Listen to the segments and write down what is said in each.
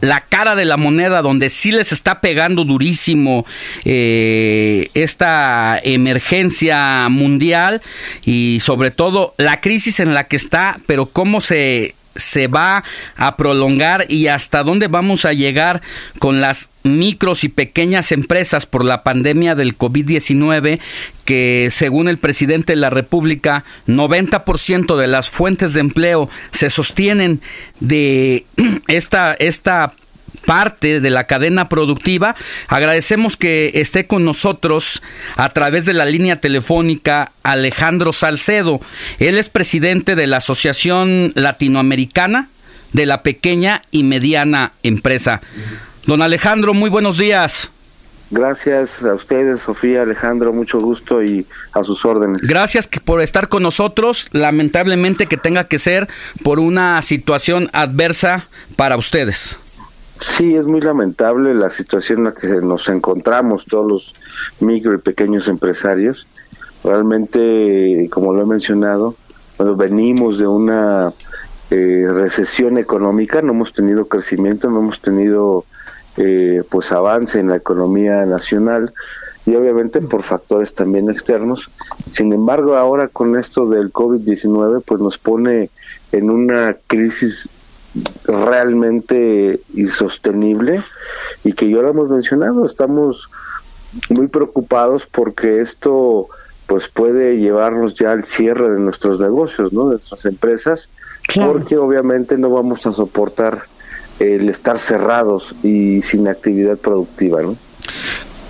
La cara de la moneda donde sí les está pegando durísimo eh, esta emergencia mundial y sobre todo la crisis en la que está, pero cómo se se va a prolongar y hasta dónde vamos a llegar con las micros y pequeñas empresas por la pandemia del COVID-19 que según el presidente de la República 90% de las fuentes de empleo se sostienen de esta esta parte de la cadena productiva. Agradecemos que esté con nosotros a través de la línea telefónica Alejandro Salcedo. Él es presidente de la Asociación Latinoamericana de la Pequeña y Mediana Empresa. Don Alejandro, muy buenos días. Gracias a ustedes, Sofía, Alejandro, mucho gusto y a sus órdenes. Gracias por estar con nosotros. Lamentablemente que tenga que ser por una situación adversa para ustedes. Sí, es muy lamentable la situación en la que nos encontramos todos los micro y pequeños empresarios. Realmente, como lo he mencionado, cuando venimos de una eh, recesión económica, no hemos tenido crecimiento, no hemos tenido eh, pues avance en la economía nacional y obviamente por factores también externos. Sin embargo, ahora con esto del COVID-19, pues nos pone en una crisis realmente insostenible y que ya lo hemos mencionado, estamos muy preocupados porque esto pues puede llevarnos ya al cierre de nuestros negocios, ¿no? de nuestras empresas, porque obviamente no vamos a soportar el estar cerrados y sin actividad productiva, ¿no?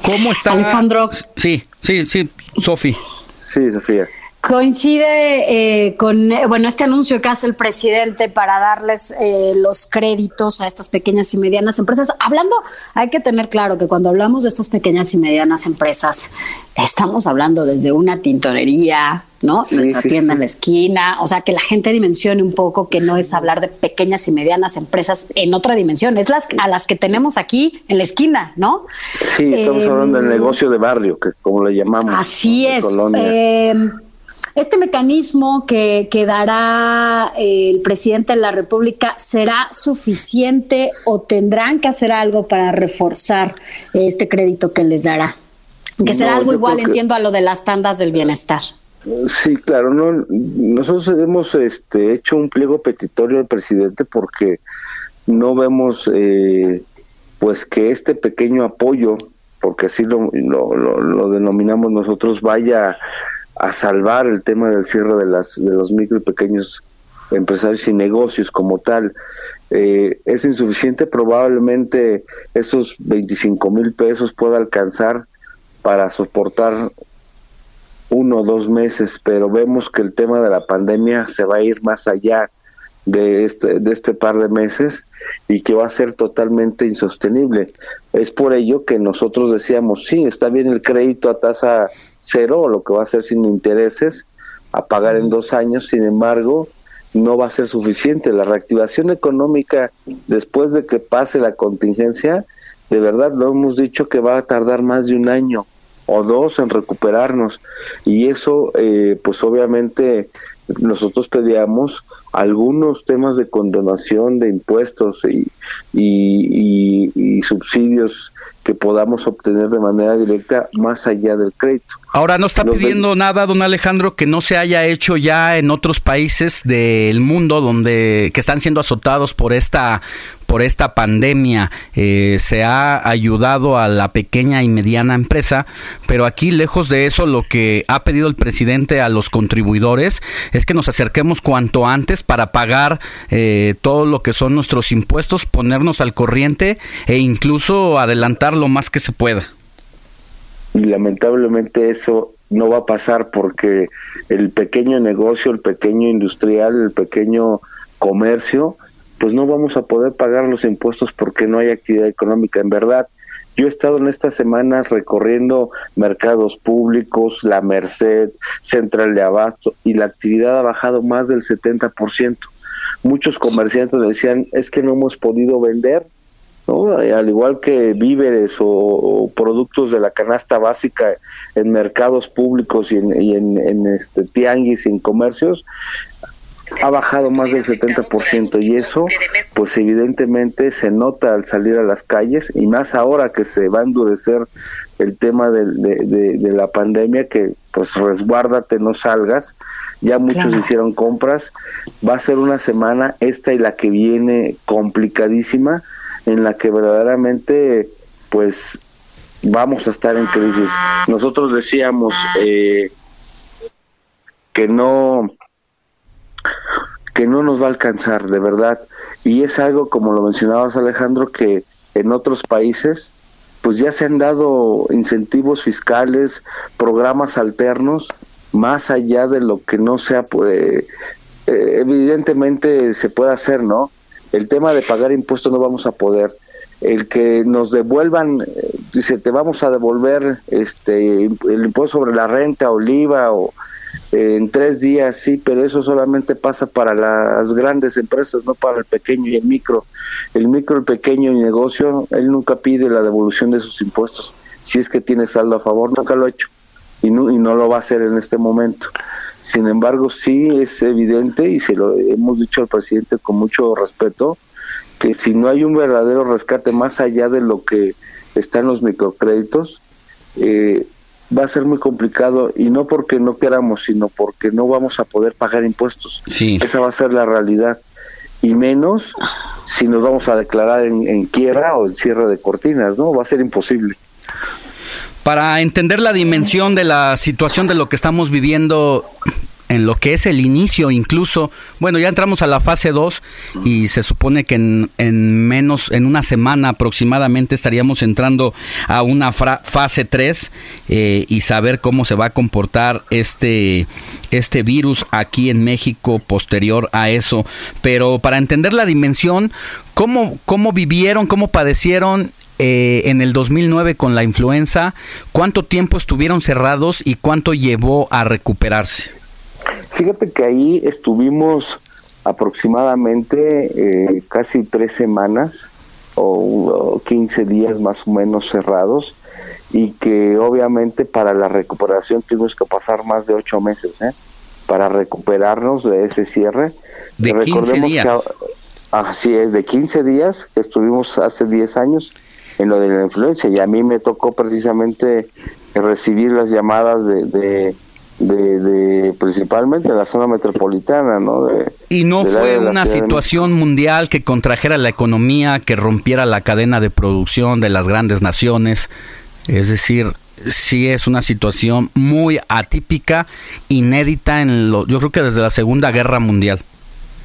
¿Cómo está Alejandro? Sí, sí, sí, Sofi. Sí, Sofía. Coincide eh, con, eh, bueno, este anuncio que hace el presidente para darles eh, los créditos a estas pequeñas y medianas empresas. Hablando, hay que tener claro que cuando hablamos de estas pequeñas y medianas empresas, estamos hablando desde una tintorería, ¿no? Nuestra tienda en la esquina, o sea, que la gente dimensione un poco que no es hablar de pequeñas y medianas empresas en otra dimensión, es las a las que tenemos aquí en la esquina, ¿no? Sí, estamos hablando del negocio de barrio, que como le llamamos. Así es. Eh, este mecanismo que, que dará eh, el presidente de la República será suficiente o tendrán que hacer algo para reforzar este crédito que les dará. Que será algo igual, entiendo, a lo de las tandas del bienestar. Sí, claro, no, nosotros hemos este, hecho un pliego petitorio al presidente porque no vemos eh, pues que este pequeño apoyo, porque así lo, lo, lo denominamos nosotros, vaya a salvar el tema del cierre de, las, de los micro y pequeños empresarios y negocios como tal. Eh, es insuficiente, probablemente esos 25 mil pesos pueda alcanzar para soportar uno o dos meses, pero vemos que el tema de la pandemia se va a ir más allá de este, de este par de meses y que va a ser totalmente insostenible. Es por ello que nosotros decíamos, sí, está bien el crédito a tasa cero, lo que va a ser sin intereses, a pagar en dos años, sin embargo, no va a ser suficiente. La reactivación económica, después de que pase la contingencia, de verdad lo hemos dicho que va a tardar más de un año o dos en recuperarnos y eso eh, pues obviamente nosotros pedíamos algunos temas de condonación de impuestos y, y, subsidios que podamos obtener de manera directa más allá del crédito. Ahora, ¿no está pidiendo nada, don Alejandro, que no se haya hecho ya en otros países del mundo donde que están siendo azotados por esta por esta pandemia eh, se ha ayudado a la pequeña y mediana empresa, pero aquí lejos de eso lo que ha pedido el presidente a los contribuidores es que nos acerquemos cuanto antes para pagar eh, todo lo que son nuestros impuestos, ponernos al corriente e incluso adelantar lo más que se pueda. Y lamentablemente eso no va a pasar porque el pequeño negocio, el pequeño industrial, el pequeño comercio pues no vamos a poder pagar los impuestos porque no hay actividad económica. En verdad, yo he estado en estas semanas recorriendo mercados públicos, la Merced, Central de Abasto, y la actividad ha bajado más del 70%. Muchos comerciantes me decían, es que no hemos podido vender, ¿no? al igual que víveres o, productos de la canasta básica en mercados públicos y en, y en, este, tianguis y en comercios, ha bajado más del 70% y eso pues evidentemente se nota al salir a las calles y más ahora que se va a endurecer el tema de, de, la pandemia que pues resguárdate no salgas. Ya muchos hicieron compras. Va a ser una semana esta y la que viene complicadísima en la que verdaderamente pues vamos a estar en crisis. Nosotros decíamos eh, que no que no nos va a alcanzar, de verdad. Y es algo, como lo mencionabas Alejandro, que en otros países pues ya se han dado incentivos fiscales, programas alternos, más allá de lo que no sea, pues, eh, evidentemente se puede hacer, ¿no? El tema de pagar impuestos no vamos a poder. El que nos devuelvan, eh, dice, te vamos a devolver este el impuesto sobre la renta, oliva o en tres días, sí, pero eso solamente pasa para las grandes empresas, no para el pequeño y el micro. El micro, el pequeño y negocio, él nunca pide la devolución de sus impuestos. Si es que tiene saldo a favor, nunca lo ha hecho y no, y no lo va a hacer en este momento. Sin embargo, sí es evidente y se lo hemos dicho al presidente con mucho respeto que si no hay un verdadero rescate más allá de lo que está en los microcréditos, eh, va a ser muy complicado y no porque no queramos, sino porque no vamos a poder pagar impuestos. Sí. Esa va a ser la realidad. Y menos si nos vamos a declarar en, en quiebra o en cierre de cortinas, ¿no? Va a ser imposible. Para entender la dimensión de la situación de lo que estamos viviendo, en lo que es el inicio incluso, bueno, ya entramos a la fase 2 y se supone que en, en, menos, en una semana aproximadamente estaríamos entrando a una fase 3 eh, y saber cómo se va a comportar este, este virus aquí en México posterior a eso. Pero para entender la dimensión, ¿cómo, cómo vivieron, cómo padecieron eh, en el 2009 con la influenza, cuánto tiempo estuvieron cerrados y cuánto llevó a recuperarse. Fíjate que ahí estuvimos aproximadamente eh, casi tres semanas o, 15 días más o menos cerrados y que obviamente para la recuperación tuvimos que pasar más de ocho meses ¿eh? para recuperarnos de ese cierre. De 15 días. así es, de 15 días que estuvimos hace 10 años en lo de la influencia y a mí me tocó precisamente recibir las llamadas de de, de, principalmente la zona metropolitana, ¿no? y no fue una situación mundial que contrajera la economía, que rompiera la cadena de producción de las grandes naciones, es decir, sí es una situación muy atípica, inédita en lo, yo creo que desde la Segunda Guerra Mundial.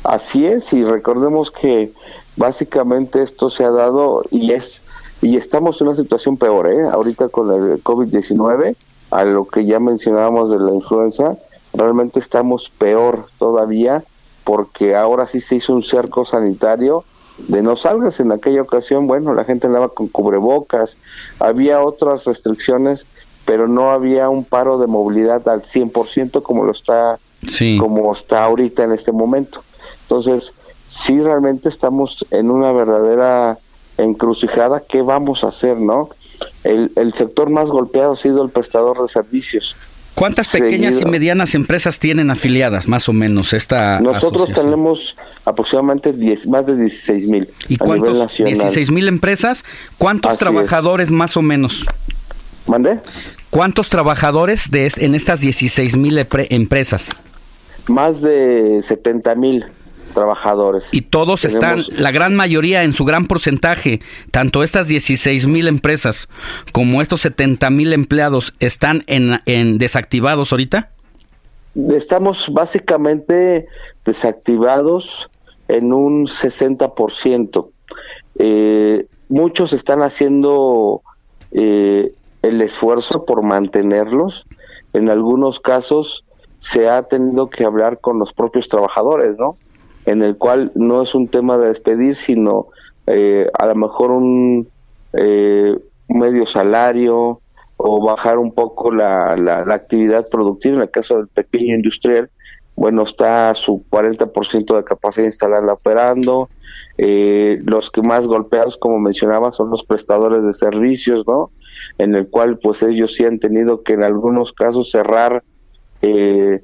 Así es, y recordemos que básicamente esto se ha dado y es y estamos en una situación peor, ¿eh? Ahorita con el COVID-19 a lo que ya mencionábamos de la influenza, realmente estamos peor todavía porque ahora sí se hizo un cerco sanitario de no salgas. En aquella ocasión, bueno, la gente andaba con cubrebocas, había otras restricciones, pero no había un paro de movilidad al 100% como lo está como está ahorita en este momento. Entonces, sí realmente estamos en una verdadera encrucijada, ¿qué vamos a hacer, no? El, el sector más golpeado ha sido el prestador de servicios. ¿Cuántas pequeñas y medianas empresas tienen afiliadas, más o menos, esta Nosotros tenemos aproximadamente 10, más de 16 mil. ¿Y cuántos? 16 mil empresas. ¿Cuántos trabajadores, más o menos? ¿Mande? ¿Cuántos trabajadores de, en estas 16 mil empresas? Más de 70 mil trabajadores. Y todos están, la gran mayoría, en su gran porcentaje, tanto estas 16 mil empresas como estos 70 mil empleados, ¿están en, en desactivados ahorita? Estamos básicamente desactivados en un 60%. Eh, muchos están haciendo eh, el esfuerzo por mantenerlos. En algunos casos se ha tenido que hablar con los propios trabajadores, ¿no? En el cual no es un tema de despedir, sino eh, a lo mejor un eh, medio salario o bajar un poco la, la, actividad productiva. En el caso del pequeño industrial, bueno, está a su 40% de capacidad instalada operando. Eh, los que más golpeados, como mencionaba, son los prestadores de servicios, ¿no? En el cual, pues ellos sí han tenido que en algunos casos cerrar eh,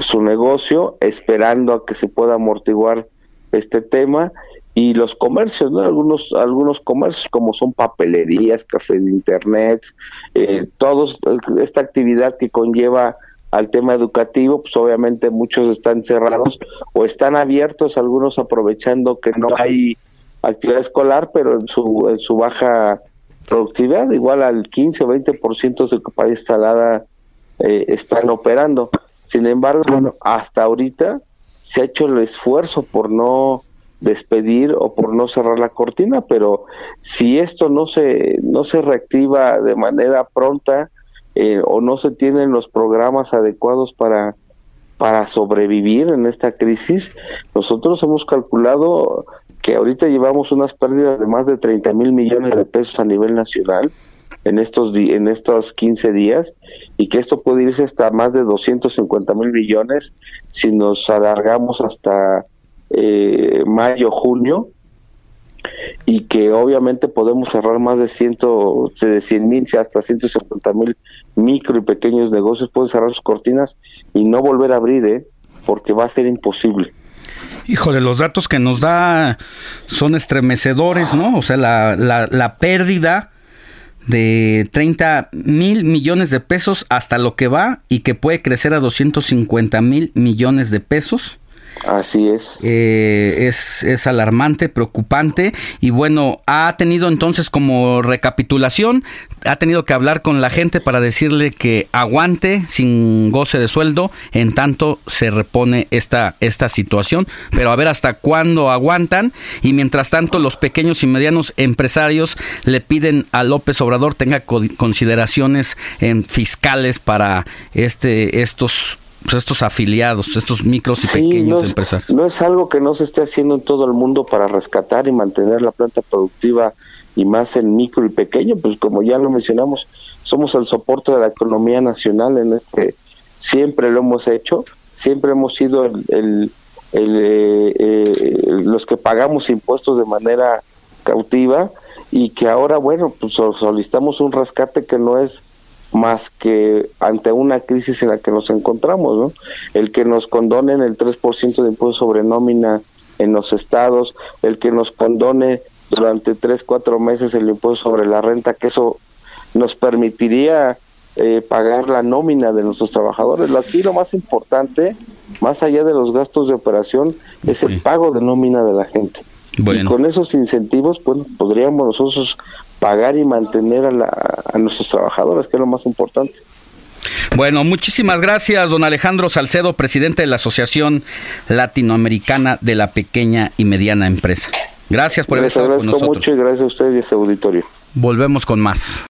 su negocio, esperando a que se pueda amortiguar este tema y los comercios, ¿no? Algunos, algunos comercios como son papelerías, cafés de internet, eh, todos, esta actividad que conlleva al tema educativo, pues obviamente muchos están cerrados o están abiertos, algunos aprovechando que no hay actividad escolar, pero en su, en su baja productividad, igual al 15 o 20% de capacidad instalada eh, están operando. Sin embargo, hasta ahorita se ha hecho el esfuerzo por no despedir o por no cerrar la cortina, pero si esto no se no se reactiva de manera pronta eh, o no se tienen los programas adecuados para para sobrevivir en esta crisis, nosotros hemos calculado que ahorita llevamos unas pérdidas de más de 30 mil millones de pesos a nivel nacional en estos en estos 15 días y que esto puede irse hasta más de 250 mil millones si nos alargamos hasta eh, mayo, junio, y que obviamente podemos cerrar más de, ciento, de 100 mil, hasta 150 mil micro y pequeños negocios, pueden cerrar sus cortinas y no volver a abrir, ¿eh? porque va a ser imposible. Híjole, los datos que nos da son estremecedores, ¿no? O sea, la, la, la pérdida de 30 mil millones de pesos hasta lo que va y que puede crecer a 250 mil millones de pesos Así es. Eh, es. Es alarmante, preocupante y bueno, ha tenido entonces como recapitulación, ha tenido que hablar con la gente para decirle que aguante sin goce de sueldo en tanto se repone esta, esta situación, pero a ver hasta cuándo aguantan y mientras tanto los pequeños y medianos empresarios le piden a López Obrador tenga consideraciones en fiscales para este estos pues, estos afiliados, estos micros y pequeños empresarios. No es algo que no se esté haciendo en todo el mundo para rescatar y mantener la planta productiva y más en micro y pequeño, pues como ya lo mencionamos, somos el soporte de la economía nacional en este, siempre lo hemos hecho, siempre hemos sido el, eh, eh, los que pagamos impuestos de manera cautiva y que ahora, bueno, pues solicitamos un rescate que no es más que ante una crisis en la que nos encontramos, ¿no? El que nos condonen el 3% de impuesto sobre nómina en los estados, el que nos condone durante 3, 4 meses el impuesto sobre la renta, que eso nos permitiría eh, pagar la nómina de nuestros trabajadores. Aquí lo más importante, más allá de los gastos de operación, es el pago de nómina de la gente. Y con esos incentivos, pues podríamos nosotros pagar y mantener a, nuestros trabajadores, que es lo más importante. Bueno, muchísimas gracias, don Alejandro Salcedo, presidente de la Asociación Latinoamericana de la Pequeña y Mediana Empresa. Gracias por haber estado con nosotros. mucho y gracias a ustedes y a este auditorio. Volvemos con más.